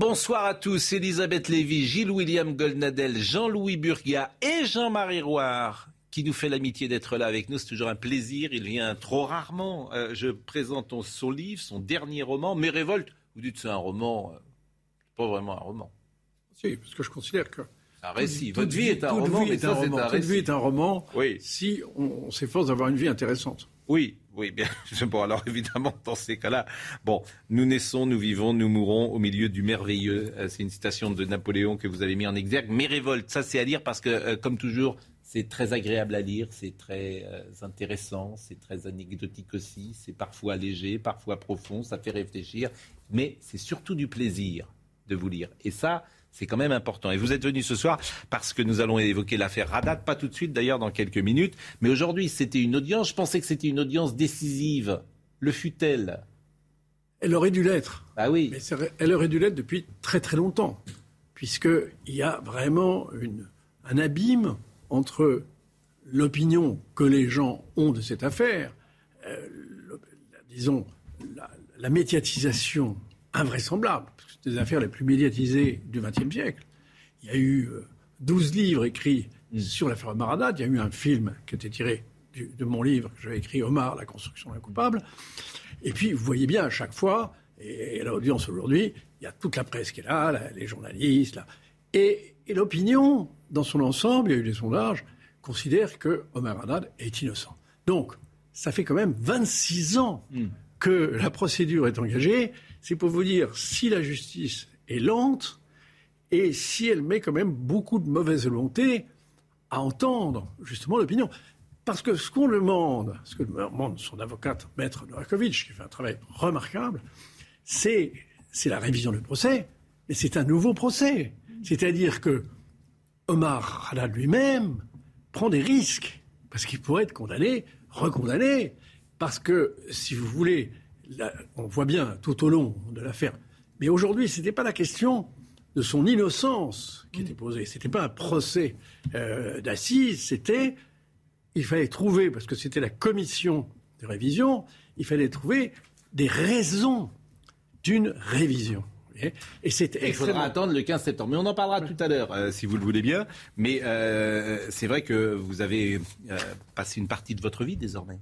Bonsoir à tous, Elisabeth Lévy, Gilles William Goldnadel, Jean-Louis Burgia et Jean-Marie Roire qui nous fait l'amitié d'être là avec nous. C'est toujours un plaisir. Il vient trop rarement. Euh, je présente son livre, son dernier roman, Mes révoltes. Vous dites c'est un roman, euh, pas vraiment un roman. Si, parce que je considère que. Un récit. Toute Votre vie est un roman, vie mais est ça un c'est roman. un Toute vie est un roman Oui. si on, on s'efforce d'avoir une vie intéressante. Oui, oui, bien. Bon, alors évidemment, dans ces cas-là, bon, nous naissons, nous vivons, nous mourons au milieu du merveilleux. Euh, C'est une citation de Napoléon que vous avez mis en exergue. Mes révoltes, ça c'est à lire parce que, euh, comme toujours, c'est très agréable à lire, c'est très euh, intéressant, c'est très anecdotique aussi, c'est parfois léger, parfois profond, ça fait réfléchir, mais c'est surtout du plaisir de vous lire. Et ça, c'est quand même important. Et vous êtes venu ce soir parce que nous allons évoquer l'affaire Radat, pas tout de suite d'ailleurs, dans quelques minutes. Mais aujourd'hui, c'était une audience. Je pensais que c'était une audience décisive. Le fut-elle? Elle aurait dû l'être. Ah oui. Mais elle aurait dû l'être depuis très très longtemps. Puisqu'il y a vraiment une, un abîme entre l'opinion que les gens ont de cette affaire, euh, le- disons, la, la médiatisation invraisemblable, des affaires les plus médiatisées du XXe siècle. Il y a eu euh, 12 livres écrits sur l'affaire Omar Haddad, il y a eu un film qui était tiré du- de mon livre que j'avais écrit, Omar, la construction d'un coupable. Et puis, vous voyez bien à chaque fois, et à l'audience aujourd'hui, il y a toute la presse qui est là, les journalistes, là. Et, et l'opinion, dans son ensemble, il y a eu des sondages, considère que Omar Haddad est innocent. Donc, ça fait quand même 26 ans que la procédure est engagée. C'est pour vous dire si la justice est lente et si elle met quand même beaucoup de mauvaise volonté à entendre justement l'opinion. Parce que ce qu'on demande, ce que demande son avocate, Maître Novakovic, qui fait un travail remarquable, c'est, la révision du procès, mais c'est un nouveau procès. C'est-à-dire que Omar Haddad lui-même prend des risques, parce qu'il pourrait être condamné, recondamné, parce que, si vous voulez, on voit bien tout au long de l'affaire, mais aujourd'hui, ce n'était pas la question de son innocence qui était posée, ce n'était pas un procès euh, d'assises, c'était, il fallait trouver, parce que c'était la commission de révision, il fallait trouver des raisons d'une révision. Et c'était Il faudra attendre le 15 septembre. Mais on en parlera tout à l'heure, euh, si vous le voulez bien. Mais euh, c'est vrai que vous avez euh, passé une partie de votre vie désormais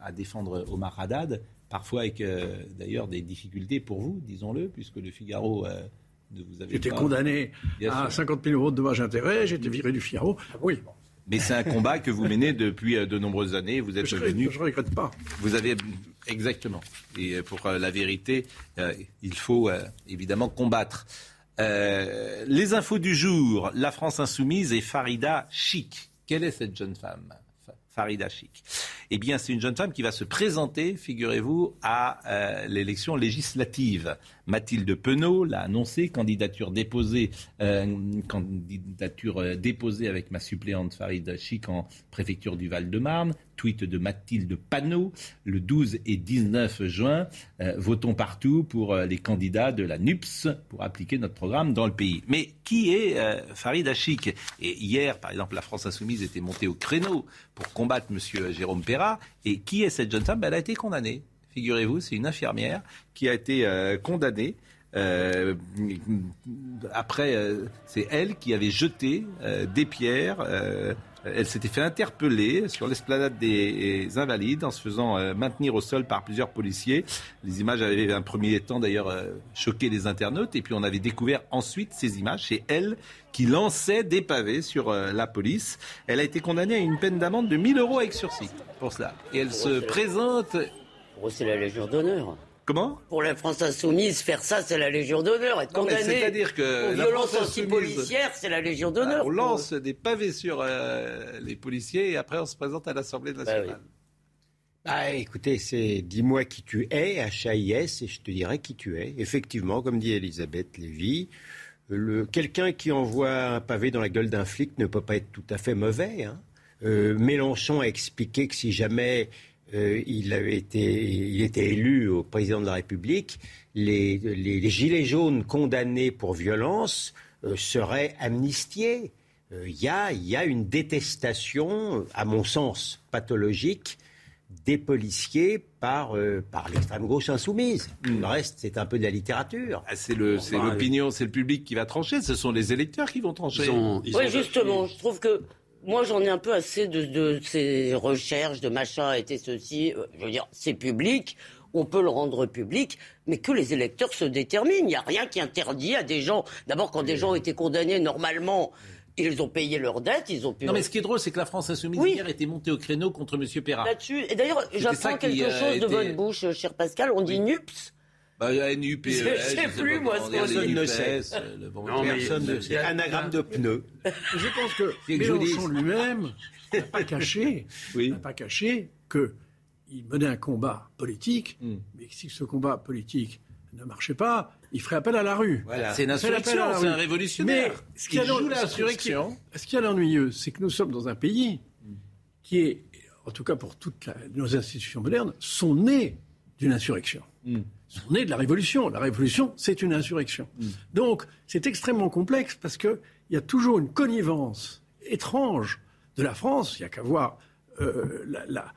à défendre Omar Haddad, parfois avec euh, d'ailleurs des difficultés pour vous, disons-le, puisque le Figaro euh, ne vous avait J'étais pas... condamné à sûr. 50 000 euros de dommages intérêts, j'étais viré du Figaro. Oui, Mais c'est un combat que vous menez depuis euh, de nombreuses années. Vous êtes je venu. ne regrette pas. Vous avez exactement. Et euh, pour la vérité, euh, il faut euh, évidemment combattre. Euh, les infos du jour. La France insoumise et Farida Chic. Quelle est cette jeune femme? Farida. Eh bien, c'est une jeune femme qui va se présenter, figurez-vous, à euh, l'élection législative. Mathilde Penaud l'a annoncé, candidature déposée, euh, candidature euh, déposée avec ma suppléante Farida Chic en préfecture du Val-de-Marne. Tweet de Mathilde Panot le 12 et 19 juin. Euh, votons partout pour les candidats de la NUPS pour appliquer notre programme dans le pays. Mais qui est Farid Achik Et hier, par exemple, la France Insoumise était montée au créneau pour combattre M. Jérôme Perra. Et qui est cette jeune femme? Ben, Elle a été condamnée. Figurez-vous, c'est une infirmière qui a été euh, condamnée. Euh, après, euh, c'est elle qui avait jeté euh, des pierres. euh, elle s'était fait interpeller sur l'esplanade des Invalides en se faisant euh, maintenir au sol par plusieurs policiers. Les images avaient un premier temps d'ailleurs choqué les internautes et puis on avait découvert ensuite ces images. C'est elle qui lançait des pavés sur la police. Elle a été condamnée à une peine d'amende de 1000 euros avec sursis pour cela. Et elle se présente... C'est la Légion d'honneur. Comment? Pour la France insoumise, faire ça, c'est la Légion d'honneur. Être condamné c'est-à-dire que pour la violence antipolicière, c'est la Légion d'honneur. On lance des pavés sur euh, les policiers et après on se présente à l'Assemblée nationale. Ah, écoutez, c'est dis-moi qui tu es, H-A-I-S, et je te dirai qui tu es. Effectivement, comme dit Elisabeth Lévy, le, quelqu'un qui envoie un pavé dans la gueule d'un flic ne peut pas être tout à fait mauvais. Hein. Euh, Mélenchon a expliqué que si jamais euh, il, avait été, il était élu au président de la République, les, les- les gilets jaunes condamnés pour violence euh, seraient amnistiés. Euh, Il y, a, il y a une détestation, à mon sens, pathologique des policiers par, euh, par l'extrême gauche insoumise. Le reste, c'est un peu de la littérature. Ah, c'est le- c'est Enfin, l'opinion, c'est le public qui va trancher. Ce sont les électeurs qui vont trancher. Ils ont- ils Oui, justement, je trouve que moi j'en ai un peu assez de, de ces recherches, de machin, était ceci. euh, Je veux dire, c'est public, on peut le rendre public, mais que les électeurs se déterminent. Il n'y a rien qui interdit à des gens. D'abord, quand des gens ont été condamnés, normalement, ils ont payé leurs dettes, ils ont pu. Non, mais ce qui est drôle, c'est que la France Insoumise Oui. hier était montée au créneau contre M. Perra. Là-dessus. Et d'ailleurs, j'apprends quelque euh, chose de votre bouche, euh, cher Pascal. On dit NUPS. Bah, NUPES, Je sais plus, moi, ce dit. ne NUPES, sait. Personne ne il sait. Anagramme de pneus. Je pense que que Mélenchon lui-même n'a pas caché, Oui. n'a pas caché qu'il menait un combat politique, Hmm. mais que si ce combat politique ne marchait pas, il ferait appel à la rue. Voilà. C'est une Il insurrection, c'est un révolutionnaire. Mais ce qui Il. Ce qui est ennuyeux, c'est que nous sommes dans un pays qui est, en tout cas pour toutes nos institutions modernes, sont nés d'une insurrection. Sont nés de la révolution. La révolution, c'est une insurrection. Donc, c'est extrêmement complexe parce qu'il y a toujours une connivence étrange de la France. Il n'y a qu'à voir euh, la- la-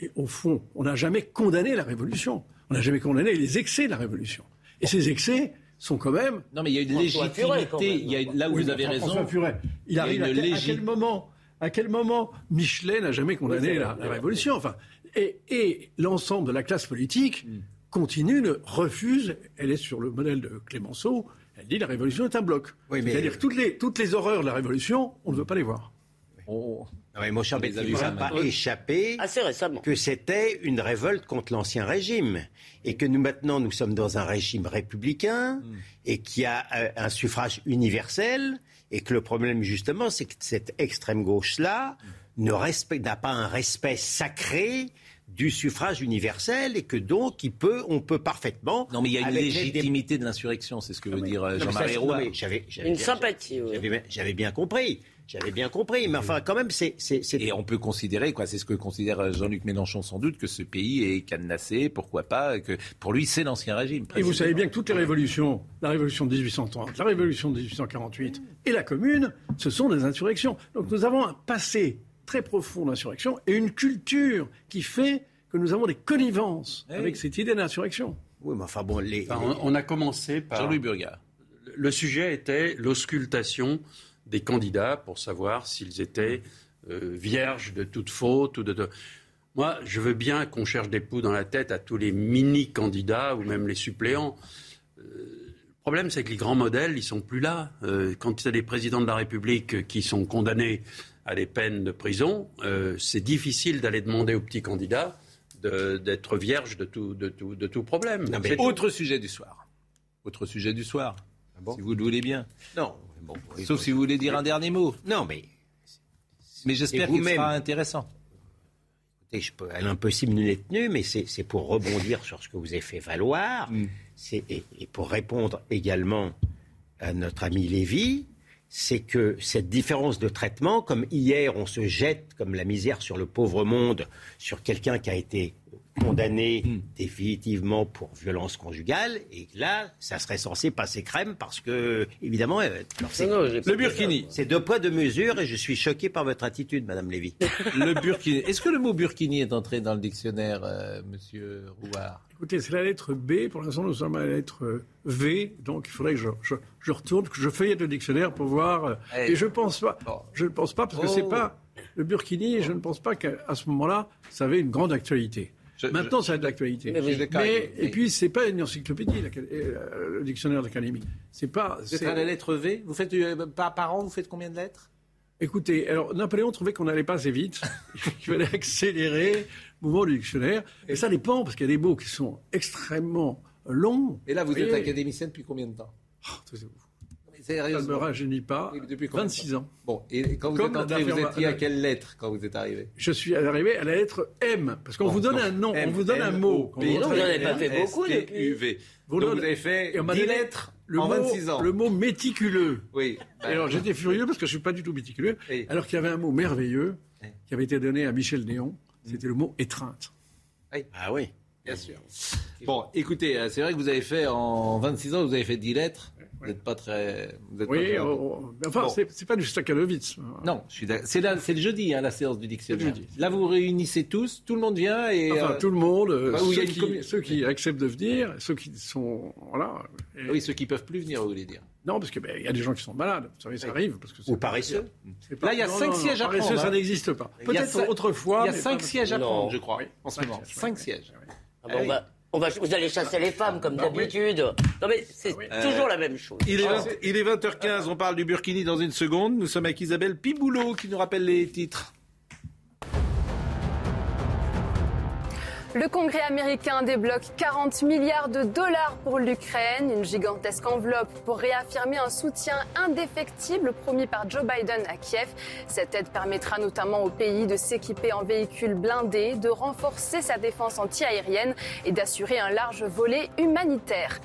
et au fond, on n'a jamais condamné la révolution. On n'a jamais condamné les excès de la révolution. Et ces excès sont quand même Non, mais il y a une légitimité. même. Il y a, là où oui, vous avez raison. Il arrive à, quel, à légi- quel moment à quel moment Michelet n'a jamais condamné la, la révolution enfin, Et, et l'ensemble de la classe politique Mm. Continue, ne refuse, elle est sur le modèle de Clémenceau, elle dit la révolution est un bloc. Oui, mais- C'est-à-dire toutes les, toutes les horreurs de la révolution, on ne veut pas les voir. On- Non, mais a ne ça va pas échapper Assez récemment. que c'était une révolte contre l'ancien régime et que nous maintenant nous sommes dans un régime républicain et qui a euh, un suffrage universel et que le problème justement c'est que cette extrême gauche là ne respecte n'a pas un respect sacré du suffrage universel et que donc il peut on peut parfaitement Non, mais il y a une légitimité de l'insurrection, c'est ce que veut dire euh, mais Jean-Marie Roy. mais j'avais- j'avais Une bien- sympathie, oui. j'avais bien- j'avais bien compris j'avais bien compris mais enfin quand même c'est c'est c'est- Et on peut considérer, quoi, c'est ce que considère euh, Jean-Luc Mélenchon sans doute, que ce pays est cadenassé, pourquoi pas, que pour lui c'est l'ancien régime. Et vous savez bien que toutes les révolutions, la révolution de 1830, la révolution de 1848 et la commune, ce sont des insurrections. Donc nous avons un passé très profond d'insurrection et une culture qui fait que nous avons des connivences Eh avec cette idée d'insurrection. oui mais enfin bon les, Enfin, on, on a commencé par. Jean-Louis Burgard. Le sujet était l'auscultation des candidats pour savoir s'ils étaient euh, vierges de toute faute ou de, de- Moi, je veux bien qu'on cherche des poux dans la tête à tous les mini-candidats ou même les suppléants. Euh, le problème, c'est que les grands modèles, ils sont plus là. Euh, quand il y a des présidents de la République qui sont condamnés à des peines de prison, euh, c'est difficile d'aller demander aux petits candidats d'être vierges de tout, de tout, de tout problème. Non, mais C'est- Autre sujet du soir. Autre sujet du soir. bon si vous le voulez bien. non bon, oui, Sauf si vous voulez dire un dernier mot. non mais Mais j'espère qu'il sera intéressant. Écoutez, je peux, à l'impossible nul n'est tenu, mais c'est pour rebondir sur ce que vous avez fait valoir, c'est- et, et pour répondre également à notre ami Lévy, c'est que cette différence de traitement, comme hier on se jette comme la misère sur le pauvre monde, sur quelqu'un qui a été condamné définitivement pour violence conjugale, et là, ça serait censé passer crème parce que, évidemment, euh, Non, Le. Burkini. c'est deux poids, deux mesures, et je suis choqué par votre attitude, Madame Lévy. Le Burkini. Est-ce que le mot Burkini est entré dans le dictionnaire, euh, Monsieur Rouard? Écoutez, c'est la lettre B, pour l'instant nous sommes à la lettre V, donc il faudrait que je, je, je retourne, que je feuillette le dictionnaire pour voir. Eh. Et je pense pas, Bon. je ne pense pas, parce que Oh. c'est pas le Burkini, je ne pense pas qu'à à ce moment-là, ça avait une grande actualité. Je- Maintenant, ça a de l'actualité. Mais et puis, c'est pas une encyclopédie, la- euh, le dictionnaire d'académie. C'est pas. C'est- à la lettre V Vous faites euh, par, par an, vous faites combien de lettres? Écoutez, alors Napoléon trouvait qu'on n'allait pas assez vite, qu'il fallait accélérer mouvement du dictionnaire. Et ça dépend, parce qu'il y a des mots qui sont extrêmement longs. Et là, vous êtes académicien depuis combien de temps? Oh. Ça ne me rajeunit pas. Depuis combien de 26 ans. Bon, et quand vous Comme êtes entré, vous étiez à quelle lettre quand vous êtes arrivé? Je suis arrivé à la lettre M, parce qu'on Bon, vous donne un nom, M, on vous donne un mot. P, vous non, rentrez- vous en avez pas fait beaucoup S, T, U, V. Vous Donc donne- vous avez fait et on m'a 10 donné lettres le en mot, 26 ans. Le mot méticuleux. Oui. Alors j'étais furieux parce que je ne suis pas du tout méticuleux, Oui. alors qu'il y avait un mot merveilleux Oui. qui avait été donné à Michel Néon, c'était le mot étreinte. Ah oui. Bien sûr. Bon, écoutez, euh, c'est vrai que vous avez fait en 26 ans, vous avez fait 10 lettres. Vous n'êtes pas très. Vous êtes pas Oui, oh, oh, enfin, Bon. c'est pas du Stakhanovitz. Non, je suis d'accord. C'est là- c'est le jeudi, hein, la séance du dictionnaire. Jeudi. Là, vous vous réunissez tous, tout le monde vient et. Enfin, euh, tout le monde, euh, bah, où il y ceux, qui, ceux qui acceptent de venir, ceux qui sont. Voilà. Et- Oui, ceux qui peuvent plus venir, vous voulez dire. Non, parce qu'il ben, il y a des gens qui sont malades. Vous savez, ça arrive. Parce que c'est Ou pas- paresseux. pas- Là, il y a non, cinq non, non, sièges à paresseux, prendre, ça hein. n'existe pas. Peut-être cinq- autrefois. Il y a mais 5 pas- sièges à prendre, je crois, Oui, en ce cinq moment. sièges, 5 oui. sièges. Ah on va- vous allez chasser les femmes comme Bah oui. d'habitude. Non mais c'est oui. toujours la même chose. Il est, Ah, 20 il est 20h15, on parle du Burkini dans une seconde. Nous sommes avec Isabelle Piboulot qui nous rappelle les titres. Le Congrès américain débloque 40 milliards de dollars pour l'Ukraine, une gigantesque enveloppe pour réaffirmer un soutien indéfectible promis par Joe Biden à Kiev. Cette aide permettra notamment au pays de s'équiper en véhicules blindés, de renforcer sa défense antiaérienne et d'assurer un large volet humanitaire.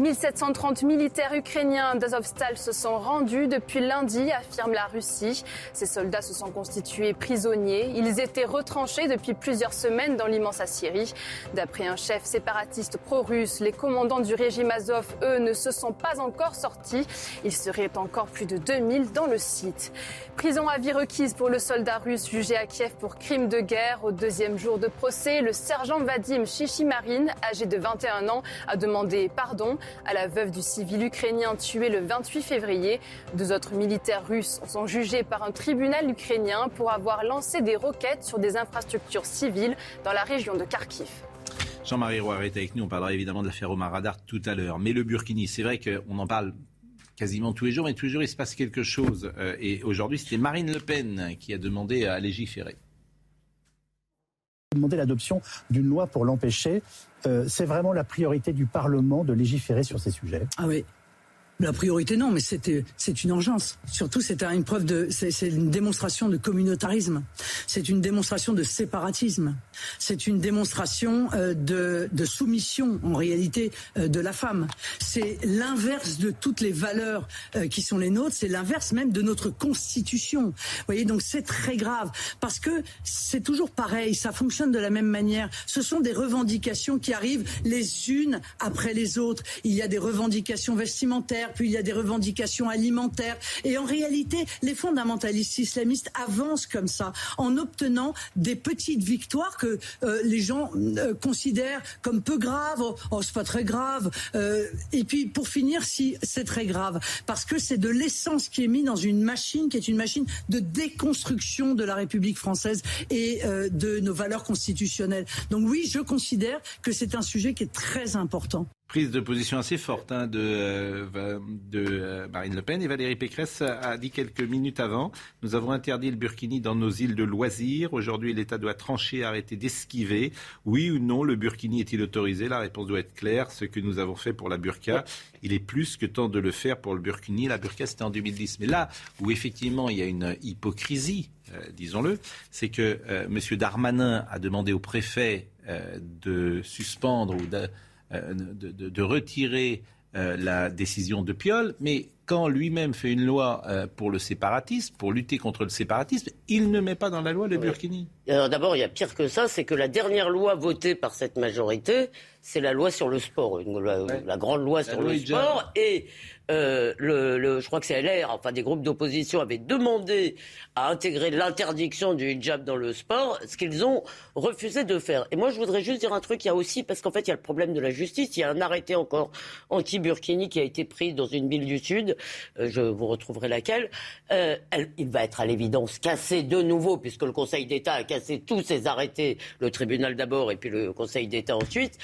1730 militaires ukrainiens d'Azovstal se sont rendus depuis lundi, affirme la Russie. Ces soldats se sont constitués prisonniers. Ils étaient retranchés depuis plusieurs semaines dans l'immense Syrie. D'après un chef séparatiste pro-russe, les commandants du régime Azov, eux, ne se sont pas encore sortis. Il serait encore plus de 2000 dans le site. Prison à vie requise pour le soldat russe jugé à Kiev pour crime de guerre. Au deuxième jour de procès, le sergent Vadim Chichimarine, âgé de 21 ans, a demandé pardon à la veuve du civil ukrainien tué le 28 février. Deux autres militaires russes sont jugés par un tribunal ukrainien pour avoir lancé des roquettes sur des infrastructures civiles dans la région de Kharkiv. Jean-Marie Roy est avec nous. On parlera évidemment de l'affaire Omar Radar tout à l'heure. Mais le Burkini, c'est vrai qu'on en parle quasiment tous les jours, mais tous les jours il se passe quelque chose. Euh, et aujourd'hui, c'était Marine Le Pen qui a demandé à légiférer. demander l'adoption d'une loi pour l'empêcher. Euh, c'est vraiment la priorité du Parlement de légiférer sur ces sujets. Ah oui. La priorité, non, mais c'est une urgence. Surtout, c'est une preuve de, c'est, une démonstration de communautarisme. C'est une démonstration de séparatisme. C'est une démonstration euh, de, de soumission, en réalité, euh, de la femme. C'est l'inverse de toutes les valeurs euh, qui sont les nôtres. C'est l'inverse même de notre constitution. Vous voyez, donc c'est très grave parce que c'est toujours pareil. Ça fonctionne de la même manière. Ce sont des revendications qui arrivent les unes après les autres. Il y a des revendications vestimentaires puis il y a des revendications alimentaires. Et en réalité, les fondamentalistes islamistes avancent comme ça, en obtenant des petites victoires que euh, les gens euh, considèrent comme peu graves. Oh, oh, c'est pas très grave. Euh, et puis, pour finir, si c'est très grave, parce que c'est de l'essence qui est mise dans une machine qui est une machine de déconstruction de la République française et de nos valeurs constitutionnelles. Donc oui, je considère que c'est un sujet qui est très important. Prise de position assez forte hein, de, euh, de euh, Marine Le Pen et Valérie Pécresse a dit quelques minutes avant Nous avons interdit le burkini dans nos îles de loisirs. Aujourd'hui, l'État doit trancher, arrêter d'esquiver. Oui ou non, le burkini est-il autorisé? La réponse doit être claire. Ce que nous avons fait pour la burqa, il est plus que temps de le faire pour le burkini. La burqa, c'était en 2010. Mais là où effectivement il y a une hypocrisie, euh, disons-le, c'est que M. Darmanin a demandé au préfet de suspendre ou de de, de, de, retirer euh, la décision de Piolle, mais quand lui-même fait une loi euh, pour le séparatisme, pour lutter contre le séparatisme, il ne met pas dans la loi le Oui. burkini. Alors d'abord, il y a pire que ça, c'est que la dernière loi votée par cette majorité, c'est la loi sur le sport, Ouais. la grande loi La sur loi le sport. Et euh, le, le- je crois que c'est LR, enfin des groupes d'opposition avaient demandé à intégrer l'interdiction du hijab dans le sport, ce qu'ils ont refusé de faire. Et moi, je voudrais juste dire un truc, il y a aussi, parce qu'en fait, il y a le problème de la justice, il y a un arrêté encore anti-Burkini qui a été pris dans une ville du Sud, euh, je vous retrouverai laquelle, Euh, elle- il va être à l'évidence cassé de nouveau, puisque le Conseil d'État a cassé tous ses arrêtés, le tribunal d'abord et puis le Conseil d'État ensuite,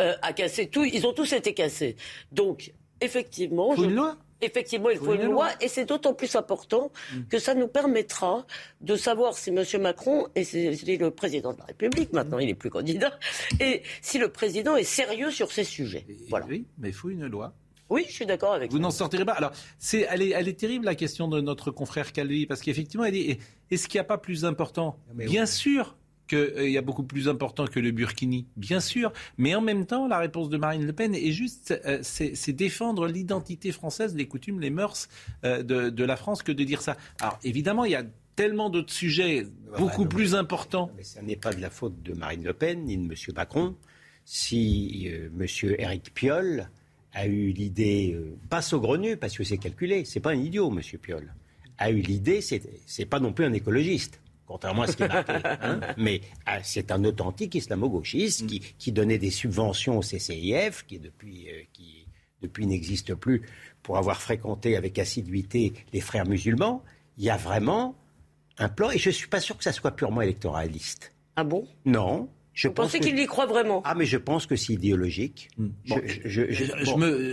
euh, a cassé tout, ils ont tous été cassés. Donc, effectivement... Faut je- une loi Effectivement, il faut, une loi, et c'est d'autant plus important que ça nous permettra de savoir si M. Macron, et c'est le président de la République, maintenant il n'est plus candidat, et si le président est sérieux sur ces sujets. Et- Voilà. Oui, mais il faut une loi. Oui, je suis d'accord avec vous. Vous n'en sortirez pas. Alors, c'est, elle, est, elle est terrible la question de notre confrère Calvi, parce qu'effectivement, elle dit est-ce qu'il n'y a pas plus important? Bien sûr, qu'il euh, y a beaucoup plus important que le Burkini, bien sûr, mais en même temps, la réponse de Marine Le Pen est juste, euh, c'est défendre l'identité française, les coutumes, les mœurs euh, de, la France que de dire ça. Alors évidemment, il y a tellement d'autres sujets beaucoup plus importants. Mais ce n'est pas de la faute de Marine Le Pen ni de M. Macron si M. Éric Piolle a eu l'idée, pas saugrenu parce que c'est calculé, c'est pas un idiot, M. Piolle, a eu l'idée, c'est pas non plus un écologiste contrairement à ce qui est marqué. Hein. Mais ah, c'est un authentique islamo-gauchiste qui, qui, donnait des subventions au CCIF, qui depuis, euh, qui depuis n'existe plus, pour avoir fréquenté avec assiduité les frères musulmans. Il y a vraiment un plan, et je ne suis pas sûr que ça soit purement électoraliste. Ah bon? Non. Je Vous pensez qu'il y croit vraiment? Ah, mais je pense que c'est idéologique. Hmm.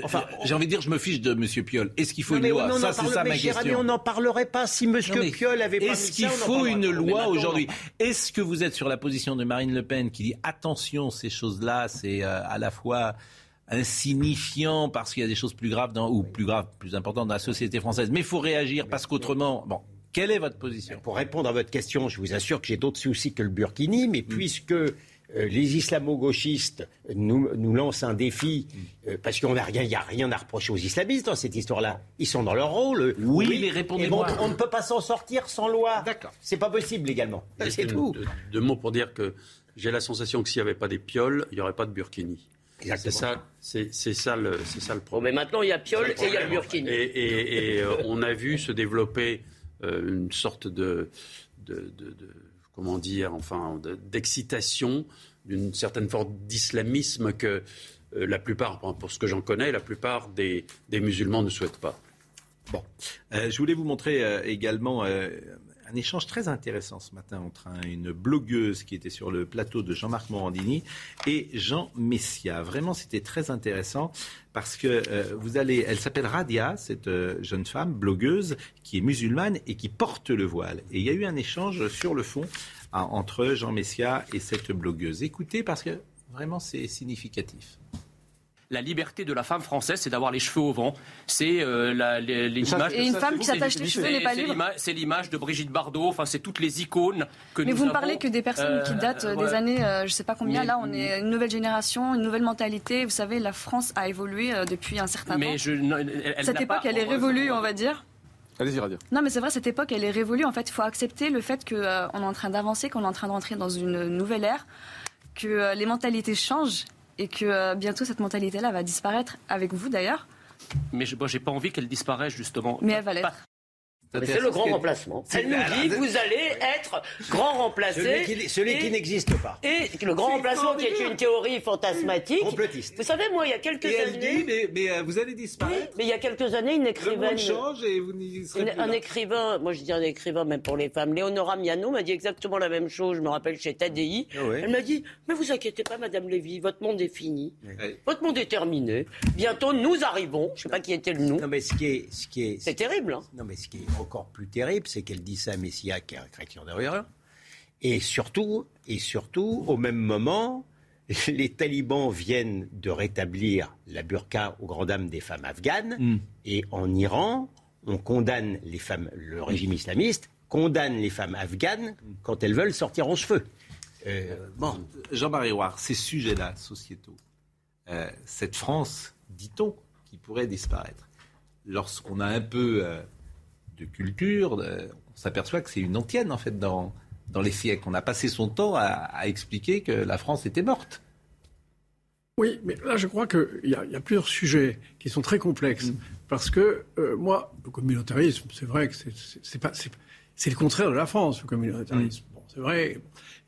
enfin, j'ai envie de dire, je me fiche de M. Piolle. Est-ce qu'il faut une loi Ça, c'est ça ma question. on n'en parlerait pas si M. Piolle avait pas Est-ce qu'il faut une loi aujourd'hui Est-ce que vous êtes sur la position de Marine Le Pen qui dit attention, ces choses-là, c'est euh, à la fois insignifiant parce qu'il y a des choses plus graves dans, ou plus graves, plus importantes dans la société française, mais il faut réagir parce qu'autrement, bon, quelle est votre position? Pour répondre à votre question, je vous assure que j'ai d'autres soucis que le Burkini, mais hmm. puisque euh, les islamo-gauchistes nous, nous, lancent un défi euh, parce qu'il n'y a, rien à reprocher aux islamistes dans cette histoire-là. Ils sont dans leur rôle. Oui, mais répondez-moi. on ne peut pas s'en sortir sans loi. D'accord. C'est pas possible légalement. C'est tout. Deux, mots pour dire que j'ai la sensation que s'il n'y avait pas des pioles, il n'y aurait pas de burkini. C'est ça, c'est, ça le, c'est ça le problème. mais maintenant il y a piole et il y a le burkini. Et, euh, on a vu se développer une sorte de, comment dire, enfin, d'excitation, d'une certaine forme d'islamisme que euh, la plupart, pour ce que j'en connais, la plupart des, musulmans ne souhaitent pas. Bon, euh, je voulais vous montrer euh, également un échange très intéressant ce matin entre une blogueuse qui était sur le plateau de Jean-Marc Morandini et Jean Messia. Vraiment, c'était très intéressant parce que euh, vous allez, elle s'appelle Radia, cette euh, jeune femme blogueuse qui est musulmane et qui porte le voile. Et il y a eu un échange sur le fond entre Jean Messia et cette blogueuse. Écoutez parce que vraiment c'est significatif la liberté de la femme française, c'est d'avoir les cheveux au vent. C'est euh, l'image. Et une femme qui s'attache les cheveux n'est pas libre. C'est l'image de Brigitte Bardot. Enfin, c'est toutes les icônes que Mais vous ne parlez que des personnes qui euh, datent des années, euh, je ne sais pas combien. Là, on est une nouvelle génération, une nouvelle mentalité. Vous savez, la France a évolué depuis un certain mais temps. Je, elle, cette époque, elle est révolue, on va dire. Allez-y, Radia. Non, mais c'est vrai, cette époque, elle est révolue. En fait, il faut accepter le fait qu'on est en train d'avancer, qu'on est en train d'entrer dans une nouvelle ère, que les mentalités changent et que euh, bientôt cette mentalité-là va disparaître avec vous d'ailleurs. Mais je n'ai pas envie qu'elle disparaisse justement. Mais elle va l'être. C'est le grand remplacement. Elle nous dit vous allez être grand remplacé. Celui qui, n'existe pas. Et le grand remplacement qui est une théorie fantasmatique. Complotiste. Vous savez, moi, il y a quelques années. Dit, mais, euh, vous allez disparaître. mais il y a quelques années, une écrivaine. change et vous n'y serez Un écrivain, moi je dis un écrivain même pour les femmes, Léonora Miano m'a dit exactement la même chose. Je me rappelle chez Tadi. Ah Elle m'a dit mais vous inquiétez pas, Madame Lévy, votre monde est fini. Votre monde est terminé. Bientôt, nous arrivons. Je sais pas qui était le nous. Non, mais ce qui est. Ce qui est c'est terrible. Hein. Non, mais ce qui est encore plus terrible, c'est qu'elle dit ça à Messia, qui est un chrétien d'ailleurs. Et surtout, et surtout, au même moment, les talibans viennent de rétablir la burqa aux grandes dames des femmes afghanes. Hmm. Et en Iran, on condamne les femmes, le régime islamiste condamne les femmes afghanes quand elles veulent sortir en cheveux. Euh, bon. Jean-Marie Ouard, ces sujets-là, sociétaux, euh, cette France, dit-on, qui pourrait disparaître, lorsqu'on a un peu euh, de culture, on s'aperçoit que c'est une antienne en fait dans, dans les siècles. On a passé son temps à, expliquer que la France était morte. Oui, mais là je crois qu'il y, y, a plusieurs sujets qui sont très complexes. Parce que euh, moi, le communautarisme, c'est vrai que c'est pas c'est le contraire de la France, le communautarisme. Mm. Bon, c'est vrai.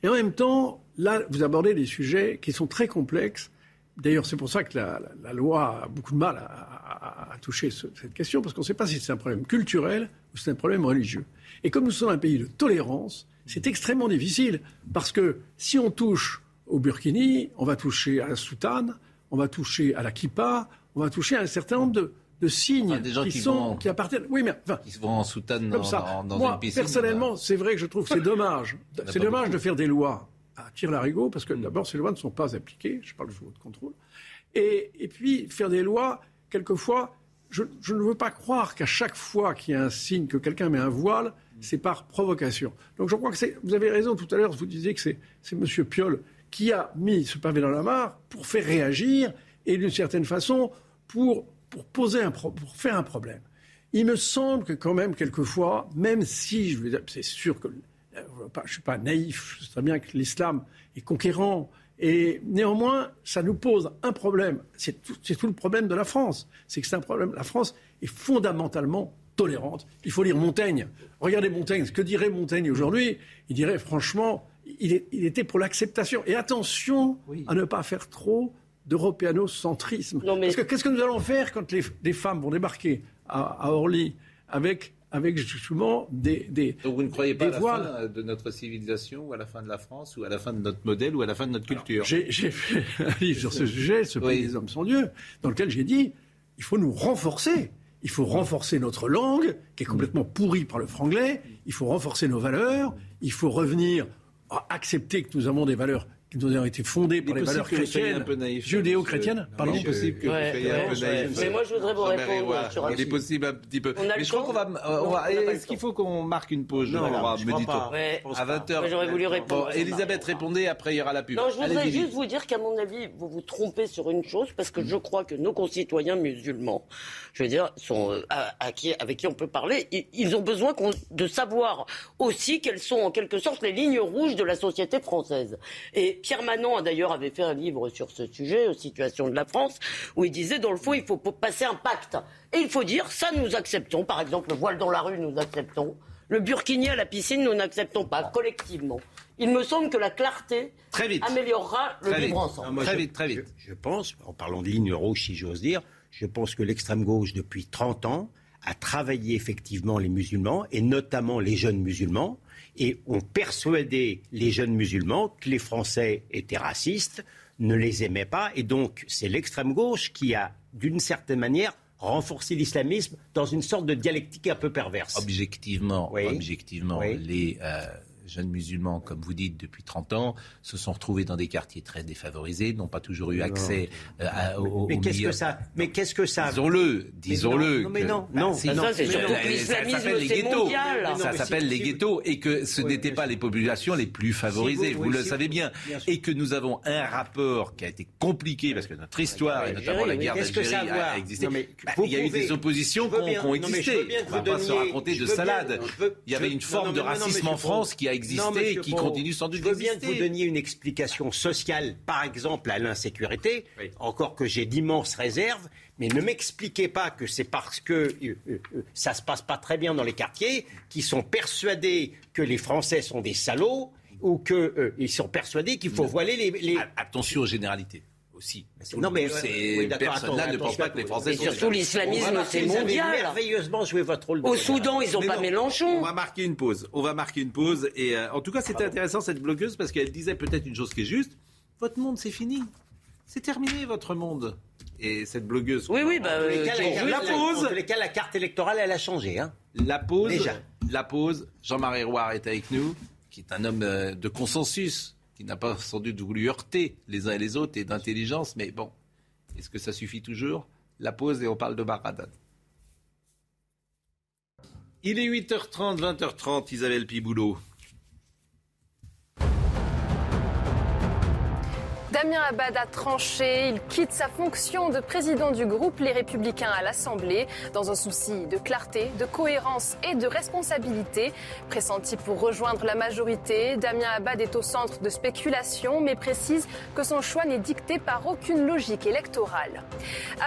Et en même temps, là, vous abordez des sujets qui sont très complexes. D'ailleurs, c'est pour ça que la, loi a beaucoup de mal à, toucher cette question, parce qu'on ne sait pas si c'est un problème culturel ou c'est un problème religieux. Et comme nous sommes un pays de tolérance, c'est extrêmement difficile, parce que si on touche au burkini, on va toucher à la soutane, on va toucher à la kippa, on va toucher à un certain nombre de, signes des gens qui, sont, qui appartiennent. Oui, mais enfin, qui se vont en soutane dans, ça. dans, Moi, une piscine. Personnellement, c'est vrai que je trouve que c'est dommage. C'est dommage de faire des lois à tir larigot, parce que mm. d'abord, ces lois ne sont pas appliquées. Je parle de votre contrôle. Et, et puis, faire des lois quelquefois, je, je ne veux pas croire qu'à chaque fois qu'il y a un signe que quelqu'un met un voile, c'est par provocation. Donc je crois que c'est. Vous avez raison tout à l'heure, vous disiez que c'est M. Piolle qui a mis ce pavé dans la mare pour faire réagir et d'une certaine façon pour, pour, poser un pro- pour faire un problème. Il me semble que quand même, quelquefois, même si, je veux dire, c'est sûr que je ne suis pas naïf, je sais très bien que l'islam est conquérant, et néanmoins, ça nous pose un problème. C'est tout, le problème de la France. C'est que c'est un problème. La France est fondamentalement tolérante. Il faut lire Montaigne. Regardez Montaigne. Ce que dirait Montaigne aujourd'hui Il dirait franchement, il, est- il était pour l'acceptation. Et attention à ne pas faire trop d'européanocentrisme. Parce que qu'est-ce que nous allons faire quand les, les femmes vont débarquer à, à Orly avec, avec justement des, des, Donc vous ne croyez pas à la voiles fin de notre civilisation, ou à la fin de la France, ou à la fin de notre modèle, ou à la fin de notre culture? J'ai j'ai fait un livre sur ce sujet, Ce pays des hommes sans Dieu, dans lequel j'ai dit il faut nous renforcer. Il faut renforcer notre langue, qui est complètement pourrie par le franglais. Il faut renforcer nos valeurs. Il faut revenir à accepter que nous avons des valeurs qui nous ont été fondées par les valeurs chrétiennes, un peu naïf, judéo-chrétiennes. Pardon Il est possible que vous Ouais, un peu naïf. Mais moi, je voudrais vous répondre Roy. sur Il est possible un petit peu. On a Mais le je crois qu'on va. euh, Est-ce qu'il faut qu'on marque une pause, Non, non, je me dit-on pas. À 20h. Moi, j'aurais voulu répondre. Bon, Elisabeth, répondez, après il y aura la pub. Non, je voudrais juste vous dire qu'à mon avis, vous vous trompez sur une chose, parce que je crois que nos concitoyens musulmans, je veux dire, sont, euh, à- à qui- avec qui on peut parler, ils, ils ont besoin de savoir aussi quelles sont en quelque sorte les lignes rouges de la société française. Et Pierre Manon a d'ailleurs avait fait un livre sur ce sujet, aux situations de la France, où il disait, dans le fond, il faut passer un pacte. Et il faut dire, ça nous acceptons, par exemple, le voile dans la rue, nous acceptons. Le burkini à la piscine, nous n'acceptons pas, collectivement. Il me semble que la clarté Très vite. améliorera le Très vivre vite. ensemble. Non, moi, je- Je, je pense, en parlant de ligne rouge, si j'ose dire, je pense que l'extrême gauche, depuis 30 ans, a travaillé effectivement les musulmans, et notamment les jeunes musulmans, et ont persuadé les jeunes musulmans que les Français étaient racistes, ne les aimaient pas, et donc c'est l'extrême gauche qui a, d'une certaine manière, renforcé l'islamisme dans une sorte de dialectique un peu perverse. Objectivement, Oui. objectivement Oui. les euh, jeunes musulmans, comme vous dites, depuis 30 ans, se sont retrouvés dans des quartiers très défavorisés, n'ont pas toujours eu accès euh, à- au, Mais qu'est-ce que ça Mais qu'est-ce que ça Disons-le, disons-le. non, mais que- non, bah, non. Ça, non, c'est surtout non, que l'islamisme, les ghettos. mondial. Non, Ça s'appelle si- les ghettos et que ce Oui, n'étaient pas les populations les plus favorisées. Si vous, vous- oui, le si savez vous- bien. Et que nous avons un rapport qui a été compliqué parce que notre histoire et notamment la guerre Qu'est-ce que ça d'Algérie a existé. Non, mais Bah, Il y a eu des oppositions qui ont non, existé. On va vous pas se raconter de salade. Il y avait une forme non, de non, non, racisme en France qui a Non, et qui sans doute Je veux bien que vous donniez une explication sociale, par exemple, à l'insécurité, encore que j'ai d'immenses réserves, mais ne m'expliquez pas que c'est parce que euh, euh, euh, ça se passe pas très bien dans les quartiers qu'ils sont persuadés que les Français sont des salauds ou qu'ils sont persuadés qu'il faut voiler les... les- Attention aux généralités aussi. Non, mais Ces oui, personnes-là ne pensent pas que les Français sont surtout, l'islamisme, c'est marquer- vous avez mondial. merveilleusement joué votre rôle Au. Soudan, ils n'ont pas Mélenchon. On va marquer une pause. On va marquer une pause. Et euh, en tout cas, c'était intéressant cette blogueuse parce qu'elle disait peut-être une chose qui est juste. Votre monde, c'est fini. C'est terminé votre monde. Et cette blogueuse. Oui, oui, bah, euh, cas, la, pause. en tous les cas, la carte électorale, elle a changé. Hein. La pause. Déjà. La pause. Jean-Marie Roire est avec nous, qui est un homme euh, de consensus, qui n'a pas sans doute voulu heurter les uns et les autres et d'intelligence. Mais bon, est-ce que ça suffit toujours? La pause et on parle de Baradan. Il est 8h30, 20h30, Isabelle Piboulot. Damien Abad a tranché. Il quitte sa fonction de président du groupe Les Républicains à l'Assemblée dans un souci de clarté, de cohérence et de responsabilité. Pressenti pour rejoindre la majorité, Damien Abad est au centre de spéculations mais précise que son choix n'est dicté par aucune logique électorale.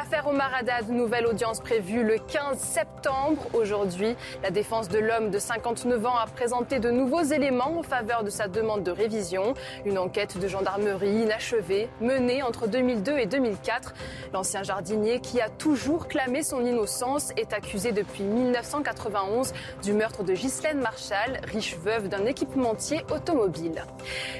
Affaire Omar Haddad, nouvelle audience prévue le 15 septembre. Aujourd'hui, la défense de l'homme de 59 ans a présenté de nouveaux éléments en faveur de sa demande de révision. Une enquête de gendarmerie inachevée menée entre 2002 et 2004. L'ancien jardinier qui a toujours clamé son innocence est accusé depuis 1991 du meurtre de Ghislaine Marshall, riche veuve d'un équipementier automobile.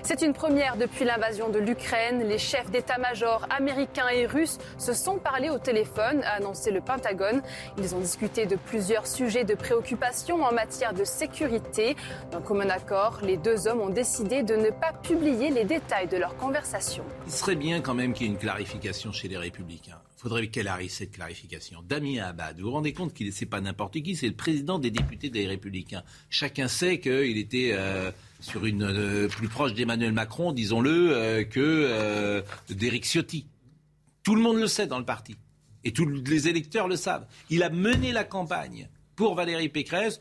C'est une première depuis l'invasion de l'Ukraine. Les chefs d'état-major américains et russes se sont parlé au téléphone, a annoncé le Pentagone. Ils ont discuté de plusieurs sujets de préoccupation en matière de sécurité. D'un commun accord, les deux hommes ont décidé de ne pas publier les détails de leur conversation. Il serait bien quand même qu'il y ait une clarification chez les Républicains. Il faudrait qu'elle arrive cette clarification. Damien Abad, vous vous rendez compte qu'il n'est pas n'importe qui, c'est le président des députés des Républicains. Chacun sait qu'il était euh, sur une euh, plus proche d'Emmanuel Macron, disons-le, euh, que d'Éric Ciotti. Tout le monde le sait dans le parti. Et tous les électeurs le savent. Il a mené la campagne pour Valérie Pécresse.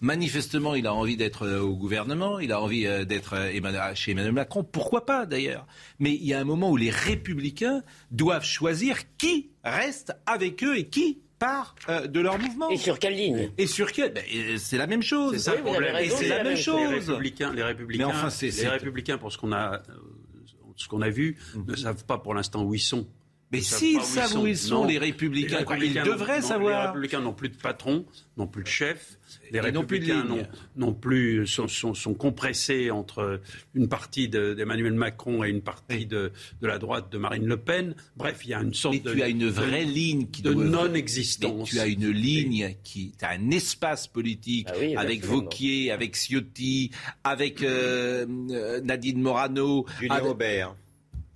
Manifestement, il a envie d'être euh, au gouvernement, il a envie euh, d'être euh, chez Emmanuel Macron. Pourquoi pas d'ailleurs? Mais il y a un moment où les républicains doivent choisir qui reste avec eux et qui part euh, de leur mouvement. Et sur quelle ligne? Et sur quelle? Ben, C'est la même chose. C'est ça le Oui, problème. raison, Et c'est la même Les chose. républicains, les républicains, Mais enfin, c'est- les c'est- républicains, pour ce qu'on a, ce qu'on a vu, ne savent pas pour l'instant où ils sont. Mais s'ils savent où ils sont, Non. les républicains, ils devraient savoir. Les républicains n'ont plus de patron, n'ont plus de chef. Les Et n'ont plus de républicains ligne. n'ont- plus, sont, sont- sont compressés entre une partie de- d'Emmanuel Macron et une partie de, de la droite de Marine Le Pen. Bref, il y a une sorte Mais de. tu as une de- vraie ligne qui de doit- non-existence. Tu as une ligne qui, tu as un espace politique Ah oui, avec. Vauquier, avec Ciotti, avec euh, euh, Nadine Morano, Julien avec, Aubert.